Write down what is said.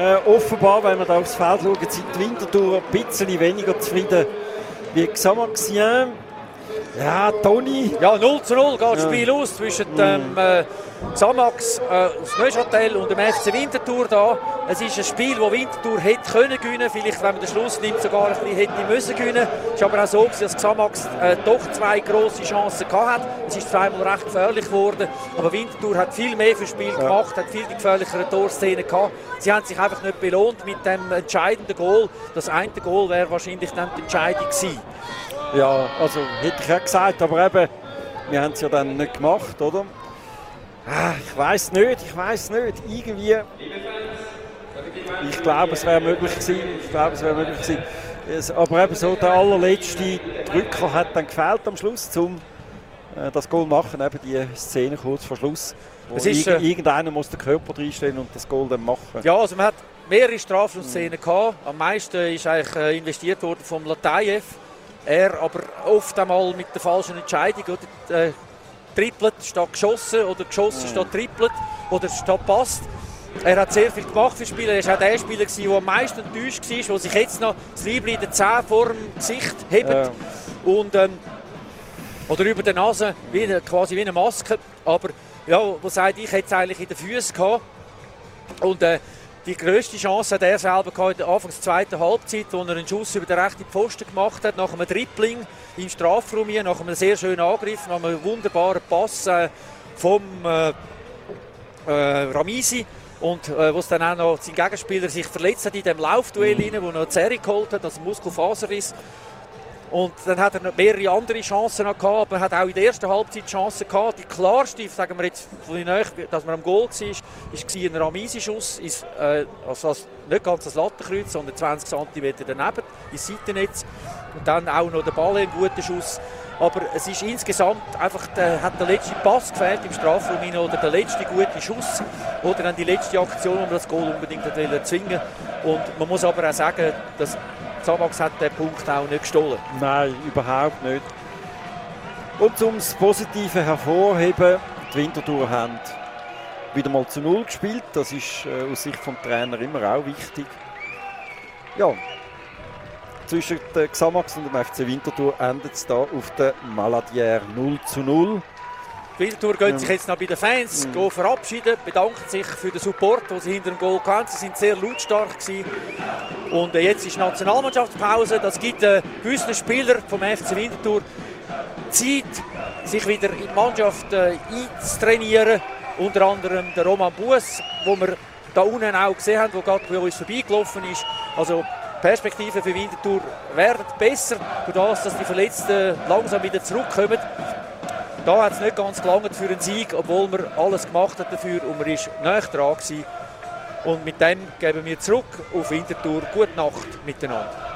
Äh, offenbar, wenn wir da aufs Feld schauen, sind die Winterthur ein bisschen weniger zufrieden wie Xamaxien. Ja, Toni. Ja, 0 zu 0 geht das Spiel aus zwischen dem äh, Xamax äh, aus Neuchâtel und dem FC Winterthur da. Es ist ein Spiel, das Winterthur hätte können gewinnen, vielleicht wenn man den Schluss nimmt sogar ein bisschen hätte müssen gewinnen. Es war aber auch so, gewesen, dass Xamax äh, doch zwei große Chancen gehabt hat. Es ist zweimal recht gefährlich geworden, aber Winterthur hat viel mehr für das Spiel gemacht, hat viel die gefährlichere Torszenen gehabt. Sie haben sich einfach nicht belohnt mit dem entscheidenden Goal. Das eine Goal wäre wahrscheinlich dann die Entscheidung gewesen. Ja, also hätte ich auch gesagt, aber eben, wir haben es ja dann nicht gemacht, oder? Ah, ich weiß nicht, ich weiß nicht. Irgendwie. Ich glaube, es wäre möglich gewesen. Ich glaube, es wäre möglich gewesen. Es, aber eben so der allerletzte Drücker hat dann gefehlt am Schluss, um äh, das Goal machen. Eben die Szene kurz vor Schluss. Wo Es ist, irg- äh, irgendeiner muss den Körper reinstellen und das Goal dann machen. Ja, also man hat mehrere Strafschussszenen gehabt. Am meisten ist eigentlich äh, investiert worden vom Latayev. Er aber oft einmal mit der falschen Entscheidung oder äh, trippelt statt geschossen oder geschossen statt trippelt oder statt passt. Er hat sehr viel gemacht für Spieler. Er war auch der Spieler, gewesen, der am meisten enttäuscht war, der sich jetzt noch das Liebling in der Zähne vor dem Gesicht hebt. Ja. Und, ähm, oder über der Nase, wie eine, quasi wie eine Maske. Aber ja, wo sagt, ich hätte es eigentlich in den Füßen gehabt. Und äh, die grösste Chance hat er selber gehabt in der Anfangs zweiten Halbzeit, wo er einen Schuss über den rechten Pfosten gemacht hat, nach einem Dribbling im Strafraum hier, nach einem sehr schönen Angriff, nach einem wunderbaren Pass äh, vom äh, äh, Ramisi. Und äh, wo es dann auch noch sein Gegenspieler sich verletzt hat in dem Laufduell, rein, wo er noch Zerre geholt hat, also Muskelfaserriss. Und dann hat er noch mehrere andere Chancen noch gehabt, aber er hat auch in der ersten Halbzeit Chancen gehabt. Die klarste, sagen wir jetzt von Nähe, dass man am Goal war, war ein Ramisi-Schuss, äh, also als, nicht ganz das Lattenkreuz, sondern 20 cm daneben, ins Seitennetz. Und dann auch noch der Ball, ein guter Schuss. Aber es ist insgesamt einfach, der, hat der letzte Pass gefehlt im Strafraum oder der letzte gute Schuss oder dann die letzte Aktion, um das Goal unbedingt wollen zwingen. Und man muss aber auch sagen, dass Zamax hat den Punkt auch nicht gestohlen. Nein, überhaupt nicht. Und um das Positive hervorheben, die Winterthur haben wieder mal zu Null gespielt. Das ist äh, aus Sicht des Trainer immer auch wichtig. Ja, zwischen Xamax und dem FC Winterthur endet es da auf der Maladière 0 zu 0. Die Winterthur geht sich jetzt noch bei den Fans go verabschieden, bedanken sich für den Support, den sie hinter dem Goal hatten. Sie sind sehr lautstark gewesen. Und äh, jetzt ist Nationalmannschaftspause. Das gibt äh, gewissen Spielern vom FC Winterthur Zeit, sich wieder in die Mannschaft äh, einzutrainieren. Unter anderem der Roman Buß, wo wir da unten auch gesehen haben, der gerade bei uns vorbeigelaufen ist. Also die Perspektiven für Winterthur werden besser, durch das, dass die Verletzten langsam wieder zurückkommen. Da hat es nicht ganz gelangt für einen Sieg, obwohl man alles gemacht hat dafür und man ist näher dran gewesen. Und mit dem geben wir zurück auf Winterthur. Gute Nacht miteinander.